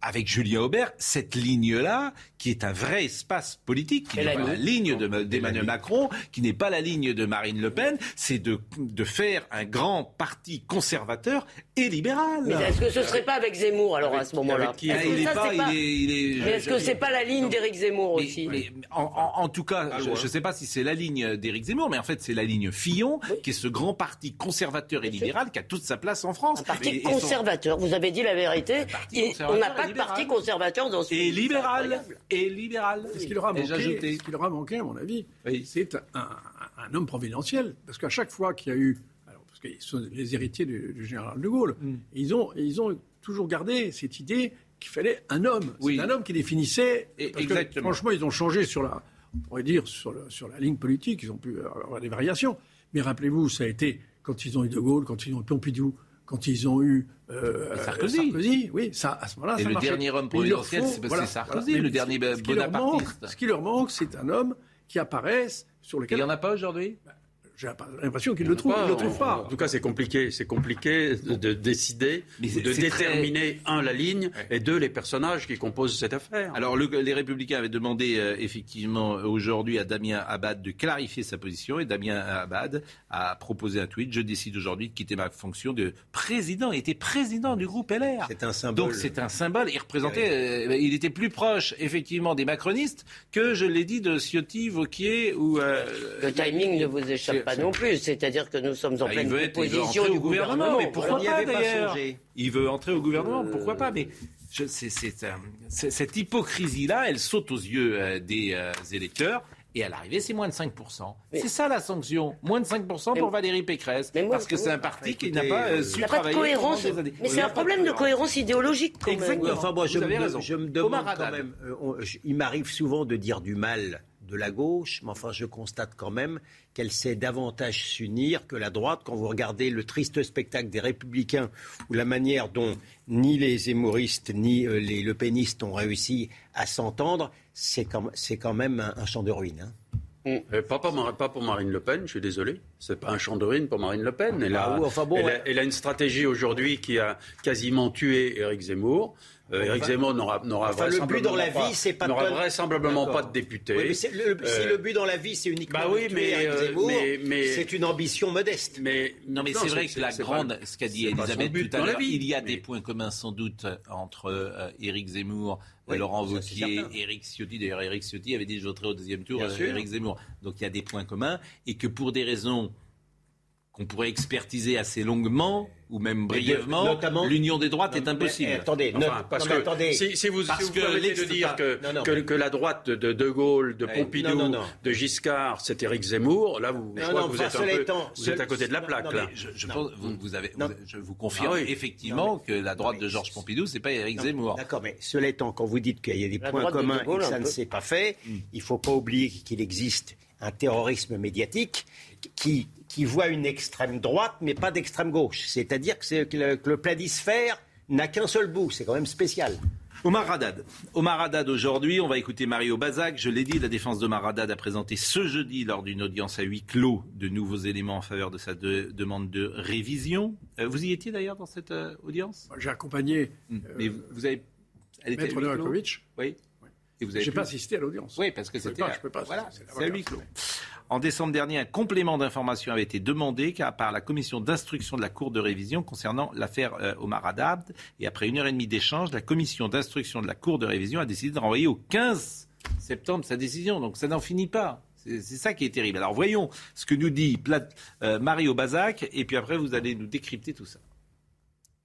Avec Julien Aubert. Cette ligne-là, qui est un vrai espace politique, qui n'est la pas la ligne ligne de- d'Emmanuel Macron, qui n'est pas la ligne de Marine Le Pen, c'est de, de faire un grand parti conservateur et libéral. Mais est-ce que ce serait pas avec Zemmour alors à ce moment-là Ah, il est ça, pas, c'est il est, il est- Mais est-ce que c'est pas la ligne d'Éric Zemmour Mais- aussi mais en, en- en tout cas, je ne sais pas si c'est la ligne d'Éric Zemmour, mais en fait, c'est la ligne Fillon, qui est ce grand parti conservateur et libéral qui a toute sa place en France. Un parti Et- et son- conservateur, vous avez dit la vérité. on n'a pas libéral. parti conservateur dans ce Et libéral. Et libéral. Ce manqué, ajouté ce qui leur a manqué, à mon avis, Oui. c'est un, homme providentiel. Parce qu'à chaque fois qu'il y a eu. Alors, parce qu'ils sont les héritiers du, du général de Gaulle, Mm. ils, ont, ils ont toujours gardé cette idée qu'il fallait un homme. Oui. C'est un homme qui définissait. Et- parce que, franchement, ils ont changé sur la. On pourrait dire sur, le- sur la ligne politique, ils ont pu avoir des variations. Mais rappelez-vous, ça a été quand ils ont eu De Gaulle, quand ils ont eu Pompidou, quand ils ont eu euh, Sarkozy. oui, ça, à ce moment-là, Et ça le marchait. dernier homme il faut- c'est- voilà, Sarkozy, voilà. le dernier ce- ce qui leur manque- bonapartiste. Ce qui leur manque, c'est un homme qui apparaisse sur Il lequel n'y en a pas aujourd'hui? J'ai l'impression qu'il le trouve, il le trouve En pas. tout cas, c'est compliqué. C'est compliqué de, de décider, de très- déterminer un la ligne et deux les personnages qui composent cette affaire. Alors, le- les Républicains avaient demandé euh, effectivement aujourd'hui à Damien Abad de clarifier sa position et Damien Abad a proposé un tweet. Je décide aujourd'hui de quitter ma fonction de président. Il était président du groupe LR. C'est un symbole. Donc c'est un symbole. Il représentait, euh, il était plus proche effectivement des macronistes que je l'ai dit de Ciotti, Vauquier ou. euh, Le timing ne vous échappe c'est- pas non plus. C'est-à-dire que nous sommes en Ah, il pleine veut être, il veut opposition entrer du au gouvernement, gouvernement. mais pourquoi pas d'ailleurs. Il veut entrer au gouvernement, pourquoi pas Mais je- cette hypocrisie-là, elle saute aux yeux euh, des euh, électeurs. Et à l'arrivée, c'est moins de 5%. C'est ça la sanction. Moins de 5% pour Mais- Valérie Pécresse. Moi, parce que c'est un parti qui n'a pas euh, euh, su Il n'y a pas de travailler cohérence. pendant des années. Mais c'est un problème de cohérence. idéologique. quand même. Exactement. Enfin, moi, je Vous me, avez raison. je me demande Omar quand même. euh, on- je- il m'arrive souvent de dire du mal de la gauche, mais enfin, je constate quand même qu'elle sait davantage s'unir que la droite. Quand vous regardez le triste spectacle des Républicains, ou la manière dont ni les Zémouristes ni euh, les Le Penistes ont réussi à s'entendre, c'est quand, même un, un champ de ruines. hein. Euh, pas, pour Mar- pas pour Marine Le Pen, je suis désolé. C'est pas un champ de ruine pour Marine Le Pen. Elle, Ah a, oui, enfin bon, elle, ouais. a, elle a une stratégie aujourd'hui qui a quasiment tué Éric Zemmour. Euh, Éric Zemmour n'aura n'aura Enfin, le but dans la vraisemblablement vie, c'est pas de n'aura donner- vraisemblablement D'accord. pas de député. Oui, mais c'est le- si Euh, le but dans la vie, c'est uniquement bah oui, de tuer mais, Éric euh, Zemmour, mais- mais- c'est une ambition modeste. Mais Non, mais c'est vrai que la grande, pas- ce qu'a dit Elisabeth tout à l'heure, il y a Mais- des points communs sans doute entre euh, Éric Zemmour, Oui, Laurent Wauquiez. Éric Ciotti. D'ailleurs, Éric Ciotti avait dit je voterai au deuxième tour euh. Éric Zemmour. Donc il y a des points communs et que pour des raisons qu'on pourrait expertiser assez longuement ou même brièvement, notamment- l'union des droites est impossible. eh, attendez, Enfin, note- parce non, mais que attendez. si, si vous, Parce si vous que permettez de dire que, Non, non. que, que la droite de De Gaulle, de Ouais. Pompidou, Non, non, non. de Giscard, c'est Éric Zemmour, là vous, je Non, crois non, que vous enfin, êtes, un peu, étant, vous êtes à côté de la non, plaque non, là. Je, je Non. pense, vous, vous avez, Non. vous- je vous confirme Ah oui. effectivement que la droite Non, de Georges Pompidou, c'est pas Éric Non, Zemmour. D'accord, mais cela étant, quand vous dites qu'il y a des La points communs et que ça ne s'est pas fait, il ne faut pas oublier qu'il existe un terrorisme médiatique qui, qui voit une extrême droite, mais pas d'extrême gauche. C'est-à-dire que, le, que le planisphère n'a qu'un seul bout. C'est quand même spécial. Omar Haddad. Omar Haddad aujourd'hui, on va écouter Mario Bazac. Je l'ai dit, la défense d'Omar Haddad a présenté ce jeudi lors d'une audience à huis clos de nouveaux éléments en faveur de sa de- demande de révision. Euh, vous y étiez d'ailleurs dans cette euh, audience? J'ai accompagné. Mais vous, vous avez Elle était Maître Novakovic. Oui. J'ai pu- pas assisté à l'audience. Oui, parce que Je c'était. je peux pas, Voilà, c'est à huis clos. En décembre dernier, un complément d'information avait été demandé par la commission d'instruction de la Cour de révision concernant l'affaire euh, Omar Haddad. Et après une heure et demie d'échange, la commission d'instruction de la Cour de révision a décidé de renvoyer au 15 septembre sa décision. Donc ça n'en finit pas. C'est ça qui est terrible. Alors voyons ce que nous dit euh, Mario Bazac et puis après vous allez nous décrypter tout ça.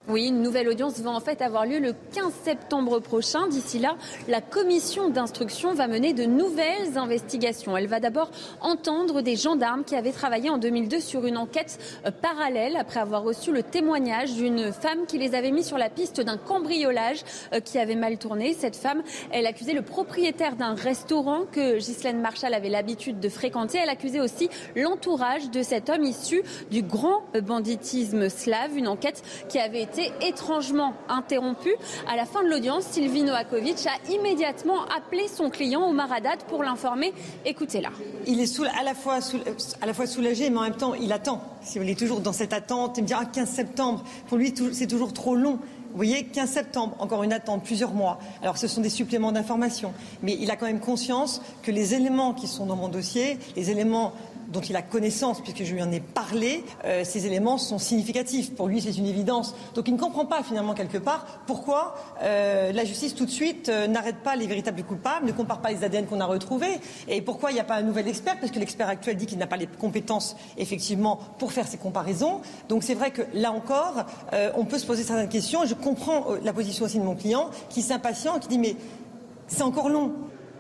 Oui, une nouvelle audience va en fait avoir lieu le 15 septembre prochain. D'ici là, la commission d'instruction va mener de nouvelles investigations. Elle va d'abord entendre des gendarmes qui avaient travaillé en 2002 sur une enquête euh, parallèle après avoir reçu le témoignage d'une femme qui les avait mis sur la piste d'un cambriolage euh, qui avait mal tourné. Cette femme, elle accusait le propriétaire d'un restaurant que Ghislaine Marshall avait l'habitude de fréquenter. Elle accusait aussi l'entourage de cet homme issu du grand banditisme slave. Une enquête qui avait été étrangement interrompue. À la fin de l'audience, Sylvie Noakovic a immédiatement appelé son client Omar Haddad pour l'informer. Écoutez-la. Il est à, la fois soulagé, mais en même temps, il attend. Si est toujours dans cette attente, il me dit ah, 15 septembre, pour lui, c'est toujours trop long. Vous voyez, 15 septembre, encore une attente, plusieurs mois. Alors, ce sont des suppléments d'information. Mais il a quand même conscience que les éléments qui sont dans mon dossier, les éléments dont il a connaissance, puisque je lui en ai parlé, euh, ces éléments sont significatifs. Pour lui, c'est une évidence. Donc il ne comprend pas, finalement, quelque part, pourquoi euh, la justice, tout de suite, euh, n'arrête pas les véritables coupables, ne compare pas les ADN qu'on a retrouvés, et pourquoi il n'y a pas un nouvel expert, parce que l'expert actuel dit qu'il n'a pas les compétences, effectivement, pour faire ces comparaisons. Donc c'est vrai que, là encore, on peut se poser certaines questions, je comprends la position aussi de mon client, qui s'impatient, qui dit, mais c'est encore long.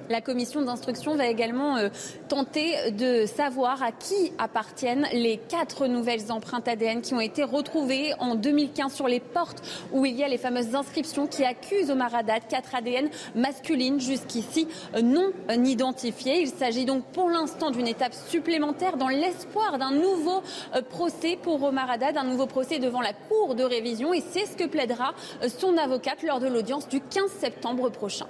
La commission d'instruction va également euh, tenter de savoir à qui appartiennent les quatre nouvelles empreintes ADN qui ont été retrouvées en 2015 sur les portes où il y a les fameuses inscriptions qui accusent Omar Haddad, quatre ADN masculines jusqu'ici euh, non identifiées. Il s'agit donc pour l'instant d'une étape supplémentaire dans l'espoir d'un nouveau euh, procès pour Omar Haddad, un nouveau procès devant la Cour de révision et c'est ce que plaidera son avocate lors de l'audience du 15 septembre prochain.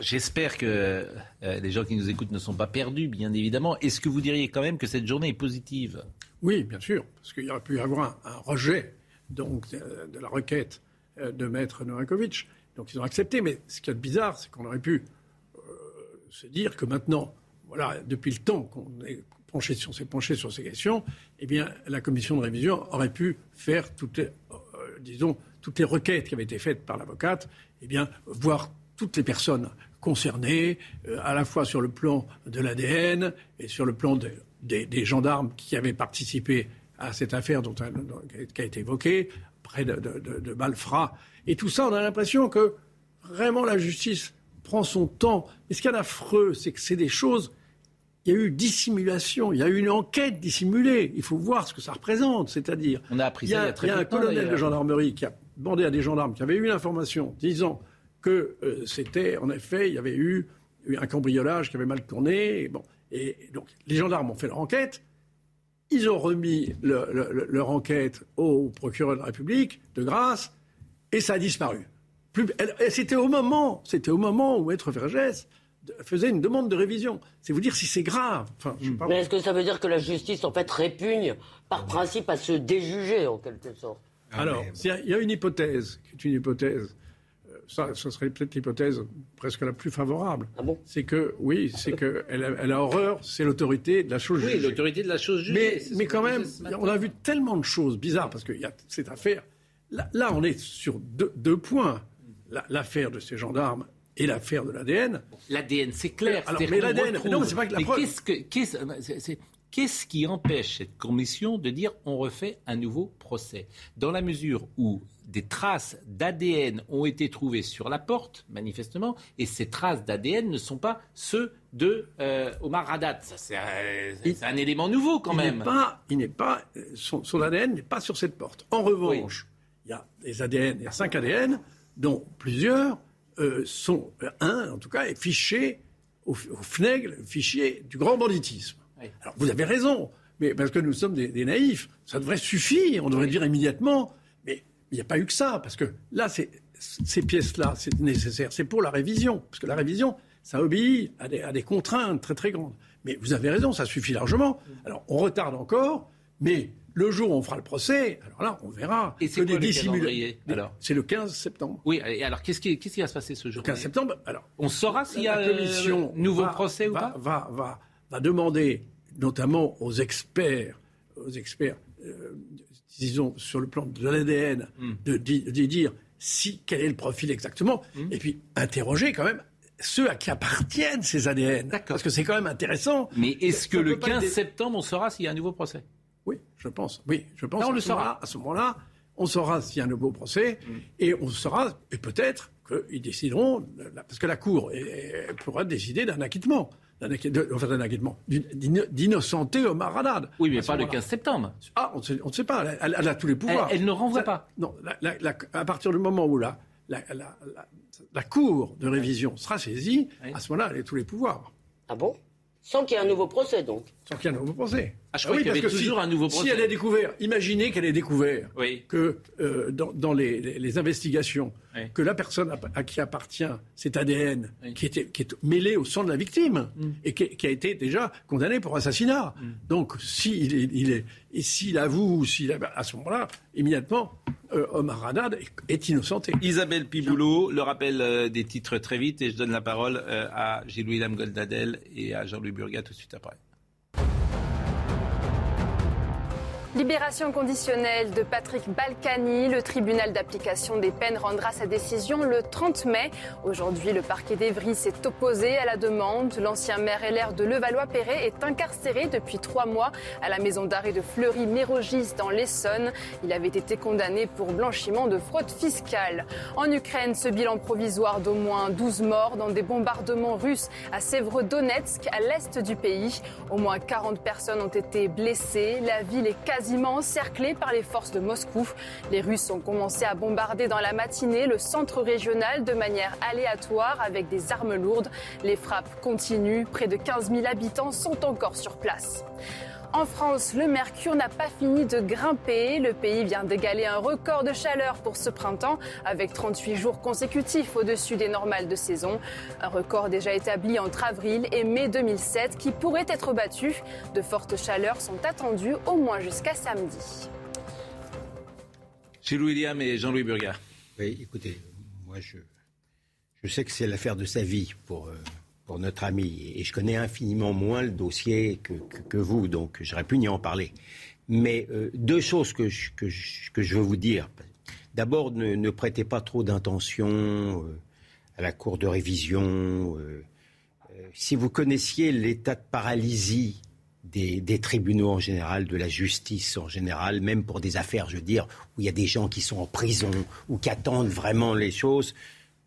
J'espère que euh, les gens qui nous écoutent ne sont pas perdus, bien évidemment. Est-ce que vous diriez quand même que cette journée est positive? Oui, bien sûr, parce qu'il y aurait pu y avoir un, rejet donc, de, la requête euh, de Maître Novakovic. Donc ils ont accepté, mais ce qui est bizarre, c'est qu'on aurait pu euh, se dire que maintenant, voilà, depuis le temps qu'on est penché s'est penché sur ces questions, eh bien, la commission de révision aurait pu faire toutes les, disons, toutes les requêtes qui avaient été faites par l'avocate, eh bien, voir toutes les personnes concernées, euh, à la fois sur le plan de l'ADN et sur le plan de- des, des gendarmes qui avaient participé à cette affaire dont, dont- qui a été évoquée, près de, de. Et tout ça, on a l'impression que vraiment la justice prend son temps. Mais ce qu'il y a d'affreux, c'est que c'est des choses. Il y a eu dissimulation, il y a eu une enquête dissimulée. Il faut voir ce que ça représente. C'est-à-dire, On a appris il y ça il y a, très il y a un colonel de gendarmerie qui a demandé à des gendarmes qui avaient eu l'information disant que euh, c'était, en effet, il y avait eu, eu un cambriolage qui avait mal tourné. Et, bon, et donc, les gendarmes ont fait leur enquête. Ils ont remis le- le- le- leur enquête au procureur de la République de grâce et ça a disparu. Plus- elle- et c'était au moment, c'était au moment où Maître Vergès faisait une demande de révision. C'est vous dire si c'est grave. Enfin, je sais pas. Mais est-ce que ça veut dire que la justice, en fait, répugne par principe à se déjuger, en quelque sorte? Alors, il y y a une hypothèse, qui est une hypothèse, euh, ça, ça serait peut-être l'hypothèse presque la plus favorable. Ah bon? C'est que, oui, c'est qu'elle a, elle a horreur, c'est l'autorité de la chose Oui, jugée. l'autorité de la chose jugée. Mais, ce quand même, ce on a vu tellement de choses bizarres, parce qu'il y a cette affaire. Là, là, on est sur deux, deux points. La- L'affaire de ces gendarmes et l'affaire de l'ADN. L'ADN, c'est clair. Alors, mais l'ADN, non, c'est pas que la Mais preuve. qu'est-ce que- qu'est-ce- c'est- c'est- qu'est-ce qui empêche cette commission de dire on refait un nouveau procès? Dans la mesure où des traces d'ADN ont été trouvées sur la porte, manifestement, et ces traces d'ADN ne sont pas ceux de euh, Omar. Ça, C'est un, élément nouveau quand il même. Pas, il n'est pas, euh, son, son ADN n'est pas sur cette porte. En revanche, il y a des ADN, il y a cinq ADN, dont plusieurs euh, sont, un en tout cas, est fiché au, au FNEG, le fichier du grand banditisme. Alors vous avez raison, mais parce que nous sommes des, des naïfs, ça devrait suffire, on devrait dire immédiatement, mais il n'y a pas eu que ça, parce que là, ces pièces-là, c'est nécessaire, c'est pour la révision, parce que la révision, ça obéit à des, à des contraintes très très grandes. Mais vous avez raison, ça suffit largement. Alors on retarde encore, mais Le jour où on fera le procès, alors là, on verra. Et c'est le calendrier, C'est le 15 septembre. Oui, et alors qu'est-ce qui, va se passer ce jour? 15 septembre, alors. On saura s'il y a commission euh, nouveau va- procès ou va, pas? va, va, va demander, notamment aux experts, aux experts, euh, disons, sur le plan de l'ADN, Hmm. de, di- de dire si, quel est le profil exactement, Hmm. et puis interroger quand même ceux à qui appartiennent ces ADN. Parce que c'est quand même intéressant. Mais est-ce que le peut pas 15 être des- septembre, on saura s'il y a un nouveau procès? Oui, je pense. Oui, je pense. Là, on le saura. À ce moment-là, on saura s'il y a un nouveau procès Mm. et on saura, et peut-être qu'ils décideront, parce que la Cour pourra décider d'un acquittement. D'innocenter Omar Haddad. Oui, mais pas le moment-là. 15 septembre. Ah, on ne sait, on ne sait pas. Elle, elle a tous les pouvoirs. Elle- elle ne renvoie Ça- pas. Non, la- la- la- à partir du moment où la, la, la- la- la Cour de révision sera saisie, à ce moment-là, elle a tous les pouvoirs. Ah bon? Sans qu'il y ait un nouveau procès, donc? Sans qu'il y ait un nouveau procès. Ah, je croyais qu'il y parce avait que si- toujours un nouveau Si procès. elle est découvert, imaginez qu'elle ait découvert Oui. que euh, dans, dans les, les- les investigations, Oui. que la personne à, à qui appartient cet ADN, qui, était, qui est mêlé au sang de la victime Mm. et qui, qui a été déjà condamné pour assassinat. Donc, s'il est, il est, et s'il avoue, s'il a- à ce moment-là, immédiatement, euh, Omar Haddad est, est innocenté. Isabelle Piboulot, le rappel euh, des titres très vite et je donne la parole à Gilles-William Goldadel et à Jean-Louis Burgat tout de suite après. Libération conditionnelle de Patrick Balkany. Le tribunal d'application des peines rendra sa décision le 30 mai. Aujourd'hui, le parquet d'Evry s'est opposé à la demande. L'ancien maire LR de Levallois-Perret est incarcéré depuis trois mois à la maison d'arrêt de Fleury-Mérogis dans l'Essonne. Il avait été condamné pour blanchiment de fraude fiscale. En Ukraine, ce bilan provisoire d'au moins 12 morts dans des bombardements russes à Sèvres-Donetsk, à l'est du pays. Au moins 40 personnes ont été blessées. La ville est quasiment par les forces de Moscou. Les Russes ont commencé à bombarder dans la matinée le centre régional de manière aléatoire avec des armes lourdes. Les frappes continuent. Près de 15 000 habitants sont encore sur place. En France, le mercure n'a pas fini de grimper. Le pays vient d'égaler un record de chaleur pour ce printemps, avec 38 jours consécutifs au-dessus des normales de saison. Un record déjà établi entre avril et mai 2007 qui pourrait être battu. De fortes chaleurs sont attendues au moins jusqu'à samedi. Gilles-William et Jean-Louis Burgat. Oui, écoutez, moi je, je sais que c'est l'affaire de sa vie pour, euh, pour notre ami. Et je connais infiniment moins le dossier que, vous, donc j'aurais pu n'y en parler. Mais euh, deux choses que je, veux vous dire. D'abord, ne, prêtez pas trop d'intention euh, à la cour de révision. euh, si vous connaissiez l'état de paralysie des, des tribunaux en général, de la justice en général, même pour des affaires, je veux dire, où il y a des gens qui sont en prison ou qui attendent vraiment les choses.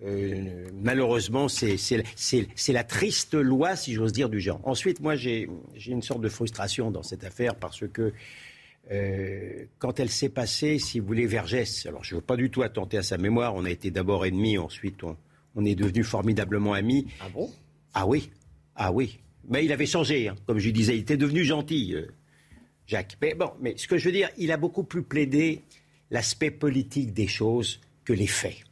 Euh, malheureusement, c'est la triste loi, si j'ose dire, du genre. Ensuite, moi, j'ai j'ai une sorte de frustration dans cette affaire parce que euh, quand elle s'est passée, si vous voulez, Vergès, alors je ne veux pas du tout attenter à sa mémoire, on a été d'abord ennemis, ensuite on, on est devenus formidablement amis. Ah bon? Ah oui, ah oui. Mais il avait changé, hein, comme je disais, il était devenu gentil, euh, Jacques. Mais bon, mais ce que je veux dire, il a beaucoup plus plaidé l'aspect politique des choses que les faits.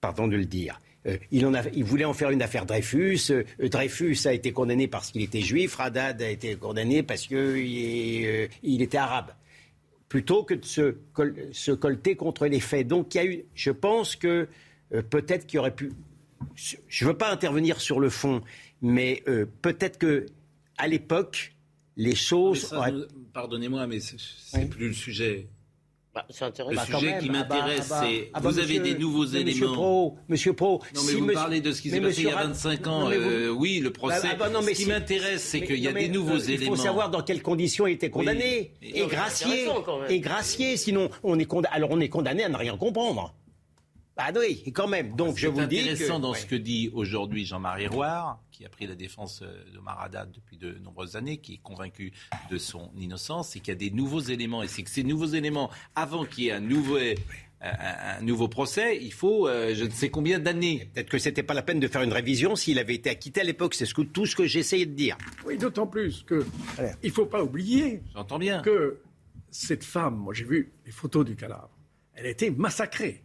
Pardon de le dire. Euh, il, en a, il voulait en faire une affaire Dreyfus. Euh, Dreyfus a été condamné parce qu'il était juif. Radad a été condamné parce qu'il euh, il était arabe. Plutôt que de se, col- se colter contre les faits. Donc il y a eu, je pense que euh, peut-être qu'il aurait pu. Je ne veux pas intervenir sur le fond, mais peut-être que à l'époque, les choses. auraient- Pardonnez-moi, mais c'est c'est plus le sujet. C'est Le. Bah, sujet même. qui Ah bah, m'intéresse, ah bah, c'est ah bah, vous avez des nouveaux mais Monsieur éléments. Pro, Monsieur Pro. Non, mais si vous monsieur- parlez de ce qui s'est passé il y a monsieur Ra- 25 ans. Vous- euh, oui, le procès. Ah bah non, mais ce qui m'intéresse, c'est qu'il y a des nouveaux euh, éléments. Il faut savoir dans quelles conditions il était condamné. Oui. Et Non, gracié. Et gracié. Sinon, on est condamné. Alors, on est condamné à ne rien comprendre. Ah oui, et quand même. Donc, je C'est vous dis que. intéressant dans ouais. ce que dit aujourd'hui Jean-Marie Roire, qui a pris la défense euh, de Marada depuis de nombreuses années, qui est convaincu de son innocence, c'est qu'il y a des nouveaux éléments. Et c'est que ces nouveaux éléments, avant qu'il y ait un nouveau, euh, un, un nouveau procès, il faut euh, je ne sais combien d'années. Peut-être que c'était pas la peine de faire une révision s'il avait été acquitté à l'époque. C'est ce que, tout ce que j'essayais de dire. Oui, d'autant plus que il ne faut pas oublier J'entends bien. que cette femme, moi j'ai vu les photos du cadavre, elle a été massacrée.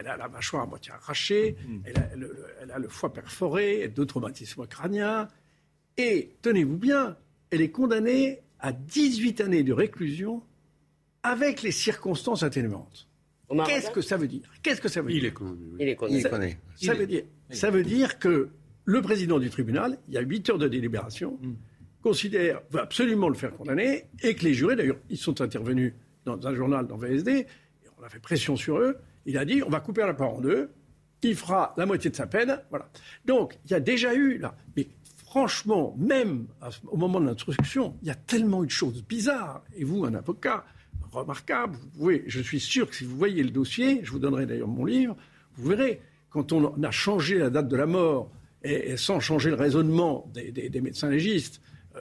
Elle a la mâchoire à moitié arrachée, Mm. elle, a le, le- elle a le foie perforé, deux traumatismes crâniens. Et tenez-vous bien, elle est condamnée à 18 années de réclusion avec les circonstances atténuantes. Qu'est-ce que ça veut dire? Qu'est-ce que ça veut Il dire? est connu. oui. Il est connu. Ça, ça veut dire, ça veut dire que le président du tribunal, il y a 8 heures de délibération, considère, veut absolument le faire condamner, et que les jurés, d'ailleurs, ils sont intervenus dans un journal, dans VSD, et on a fait pression sur eux, il a dit, on va couper la part en deux, il fera la moitié de sa peine, voilà. Donc, il y a déjà eu, là, mais franchement, même au moment de l'instruction, il y a tellement eu de choses bizarres, et vous, un avocat remarquable, vous pouvez, je suis sûr que si vous voyez le dossier, je vous donnerai d'ailleurs mon livre, vous verrez, quand on a changé la date de la mort, et, sans changer le raisonnement des médecins légistes,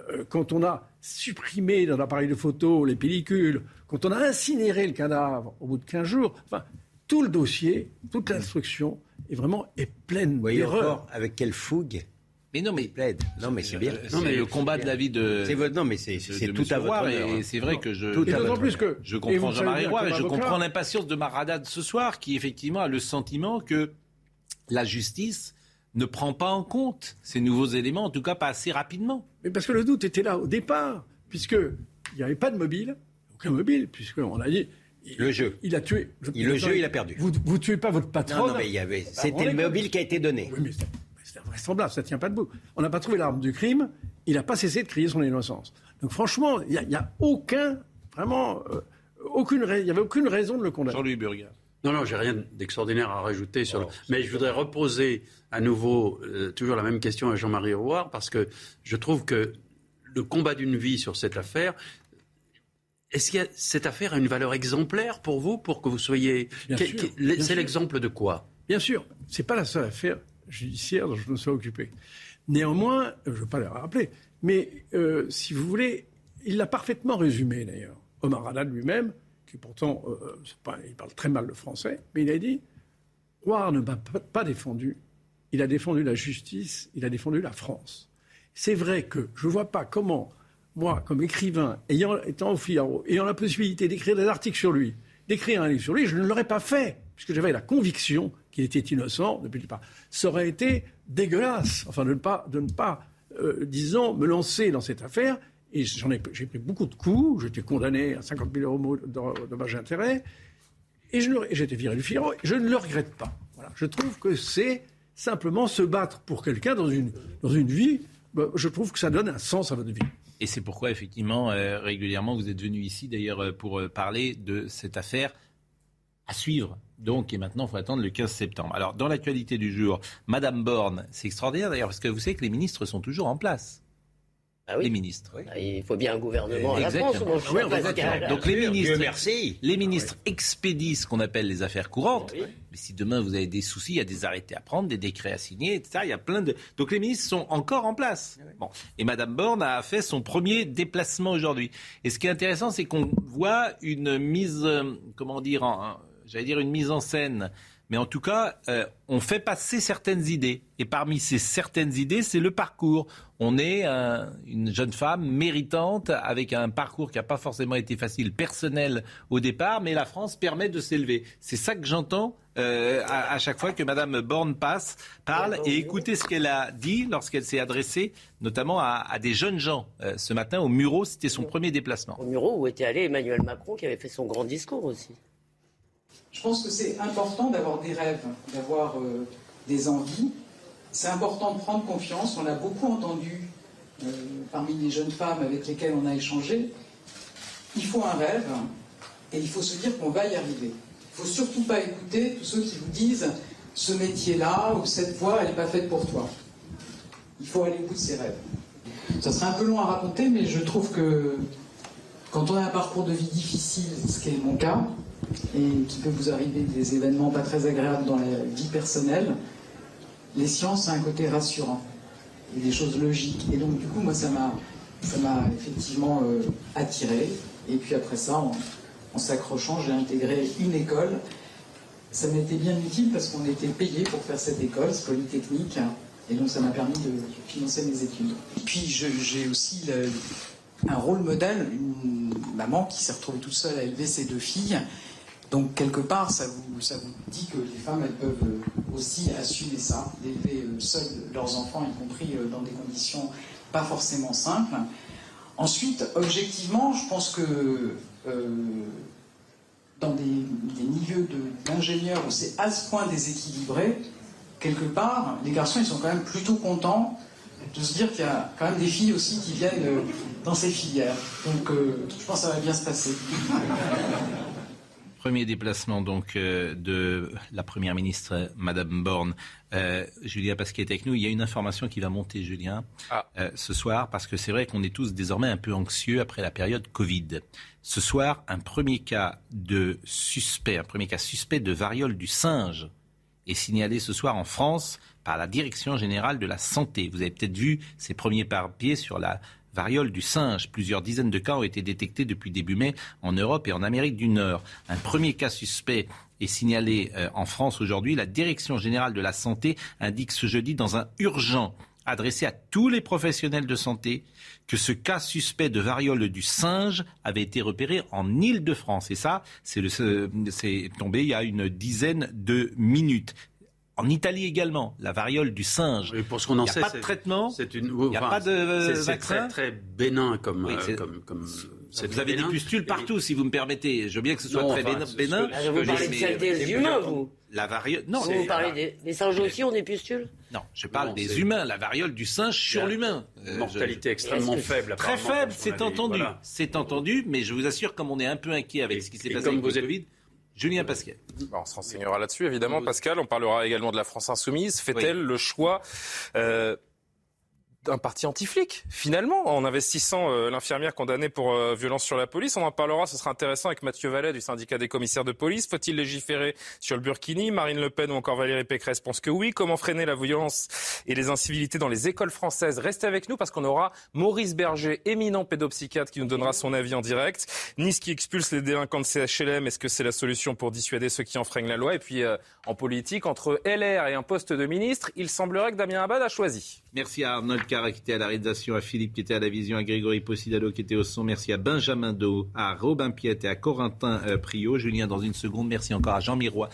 euh, quand on a supprimé dans l'appareil de photo les pellicules, quand on a incinéré le cadavre au bout de 15 jours, enfin, tout le dossier, toute l'instruction est vraiment est pleine Vous voyez d'erreurs. encore avec quelle fougue Mais non, mais il plaide. Non, mais c'est bien. Euh, c'est le combat de la vie de. C'est votre- non, mais c'est de- de tout à honneur, Et c'est vrai que je. Tout Et à votre plus que Je et comprends Jean-Marie Roy, mais je comprends l'impatience de Maradade ce soir, qui effectivement a le sentiment que la justice ne prend pas en compte ces nouveaux éléments, en tout cas pas assez rapidement. Mais parce que le doute était là au départ, puisque il n'y avait pas de mobile, aucun mobile, puisqu'on a dit. Le jeu. Il a tué. Il- le jeu, il a perdu. Vous ne tuez pas votre patron. Non, non, mais il y avait. C'était le mobile qui a été donné. Oui, mais c'est- invraisemblable, ça ne tient pas debout. On n'a pas trouvé l'arme du crime, il n'a pas cessé de crier son innocence. Donc franchement, il n'y a, a aucun, vraiment, euh, aucune, il n'y avait aucune raison de le condamner. Jean-Louis Burga. Non, non, j'ai rien d'extraordinaire à rajouter sur le... Mais je voudrais reposer à nouveau euh, toujours la même question à Jean-Marie Rouard, parce que je trouve que le combat d'une vie sur cette affaire, est-ce que cette affaire a une valeur exemplaire pour vous, pour que vous soyez... C'est l'exemple de quoi? Bien sûr, c'est pas la seule affaire judiciaire dont je me suis occupé. Néanmoins, je ne veux pas le rappeler, mais euh, si vous voulez, il l'a parfaitement résumé d'ailleurs. Omar Haddad lui-même, qui pourtant, euh, pas- il parle très mal le français, mais il a dit Ouar ne m'a pas défendu, il a défendu la justice, il a défendu la France. C'est vrai que je ne vois pas comment, moi, comme écrivain, ayant, étant au Figaro, ayant la possibilité d'écrire des articles sur lui, d'écrire un livre sur lui, je ne l'aurais pas fait, puisque j'avais la conviction qu'il était innocent depuis le départ. Ça aurait été dégueulasse, enfin, de ne pas, de ne pas euh, disons, me lancer dans cette affaire. Et j'en ai, j'ai pris beaucoup de coups, j'étais condamné à 50 000 euros de dommages et intérêts, et été viré du Figaro, je ne le regrette pas. Voilà. Je trouve que c'est simplement se battre pour quelqu'un dans une, dans une vie, ben, je trouve que ça donne un sens à votre vie. Et c'est pourquoi, effectivement, euh, régulièrement, vous êtes venu ici, d'ailleurs, euh, pour euh, parler de cette affaire à suivre. Donc, et maintenant, il faut attendre le 15 septembre. Alors, dans l'actualité du jour, Madame Borne, c'est extraordinaire d'ailleurs, parce que vous savez que les ministres sont toujours en place. Ah oui. Les ministres. Ah, Il faut bien un gouvernement à la France, mon cher Oui, Pascal. Donc les ministres, merci. les ministres expédient ce qu'on appelle les affaires courantes. Mais si demain vous avez des soucis, il y a des arrêtés à prendre, des décrets à signer, etc. Il y a plein de. Donc les ministres sont encore en place. Bon. Et Madame Borne a fait son premier déplacement aujourd'hui. Et ce qui est intéressant, c'est qu'on voit une mise, euh, comment dire, j'allais dire une mise en scène. Mais en tout cas, euh, on fait passer certaines idées. Et parmi ces certaines idées, c'est le parcours. On est un- une jeune femme méritante avec un parcours qui n'a pas forcément été facile, personnel au départ, mais la France permet de s'élever. C'est ça que j'entends euh, à, à chaque fois que Madame Borne passe, parle. Et écoutez ce qu'elle a dit lorsqu'elle s'est adressée notamment à, à des jeunes gens. Euh, ce matin, au Muro, c'était son premier déplacement. Au Muro où était allé Emmanuel Macron qui avait fait son grand discours aussi. Je pense que c'est important d'avoir des rêves, d'avoir euh, des envies. C'est important de prendre confiance. On l'a beaucoup entendu euh, parmi les jeunes femmes avec lesquelles on a échangé. Il faut un rêve et il faut se dire qu'on va y arriver. Il ne faut surtout pas écouter tous ceux qui vous disent ce métier-là ou cette voie, elle n'est pas faite pour toi. Il faut aller au bout de ses rêves. Ça serait un peu long à raconter, mais je trouve que quand on a un parcours de vie difficile, ce qui est mon cas, et qui peut vous arriver des événements pas très agréables dans la vie personnelle, les sciences ont un côté rassurant et des choses logiques. Et donc, du coup, moi, ça m'a, ça m'a effectivement euh, attiré. Et puis après ça, en, s'accrochant, j'ai intégré une école. Ça été bien utile parce qu'on était payé pour faire cette école, ce polytechnique. Et donc, ça m'a permis de financer mes études. Et puis, j'ai aussi un rôle modèle, une maman qui s'est retrouvée toute seule à élever ses deux filles. Donc, quelque part, ça vous, dit que les femmes, elles peuvent euh, aussi assumer ça, d'élever euh, seules leurs enfants, y compris euh, dans des conditions pas forcément simples. Ensuite, objectivement, je pense que dans des, de- d'ingénieurs où c'est à ce point déséquilibré, quelque part, les garçons, ils sont quand même plutôt contents de se dire qu'il y a quand même des filles aussi qui viennent dans ces filières. Donc, je pense que ça va bien se passer. Premier déplacement donc euh, de la première ministre Madame Borne. Euh, Julien Pasquier est avec nous. Il y a une information qui va monter, Julien, euh, ce soir, parce que c'est vrai qu'on est tous désormais un peu anxieux après la période Covid. Ce soir, un premier cas de suspect, un premier cas suspect de variole du singe est signalé ce soir en France par la Direction générale de la santé. Vous avez peut-être vu ces premiers papiers sur la variole du singe. Plusieurs dizaines de cas ont été détectés depuis début mai en Europe et en Amérique du Nord. Un premier cas suspect est signalé euh, en France aujourd'hui. La Direction générale de la santé indique ce jeudi dans un urgent adressé à tous les professionnels de santé que ce cas suspect de variole du singe avait été repéré en Île-de-France. Et ça, c'est c'est tombé il y a une dizaine de minutes. En Italie également, la variole du singe. pour ce qu'on en il n'y a sait, pas de traitement. C'est une. Il n'y a enfin, pas de c'est- c'est vaccin. très, très bénin comme. Oui, euh, comme, comme Vous avez des pustules partout, si vous me permettez. Je veux bien que ce soit Non, très enfin, bénin. ce Vous parlez mais- des humains, vous La variole. Non, vous parlez des, des singes aussi ont des pustules Non, je parle Non, des humains, la variole du singe sur l'humain. Euh, mortalité je- extrêmement faible, Très faible, c'est entendu. voilà. C'est entendu, mais je vous assure, comme on est un peu inquiet avec ce qui s'est et passé avec le êtes- Covid, Julien Pasquet. Bon, on se renseignera là-dessus, évidemment, Pascal. On parlera également de la France insoumise. Fait-elle le choix euh, d'un parti anti-flic, finalement, en investissant euh, l'infirmière condamnée pour euh, violence sur la police On en parlera, ce sera intéressant avec Mathieu Vallet du syndicat des commissaires de police. Faut-il légiférer sur le Burkini Marine Le Pen ou encore Valérie Pécresse pensent que oui. Comment freiner la violence et les incivilités dans les écoles françaises? Restez avec nous parce qu'on aura Maurice Berger, éminent pédopsychiatre, qui nous donnera son avis en direct. Nice qui expulse les délinquants de CHLM, est-ce que c'est la solution pour dissuader ceux qui enfreignent la loi? Et puis, euh, en politique, entre LR et un poste de ministre, il semblerait que Damien Abad a choisi. Merci à Arnold Qui était à la réalisation, à Philippe qui était à la vision, à Grégory Possidalo qui était au son. Merci à Benjamin Do, à Robin Piette et à Corentin euh, Priot. Julien, dans une seconde. Merci encore à Jean Miroir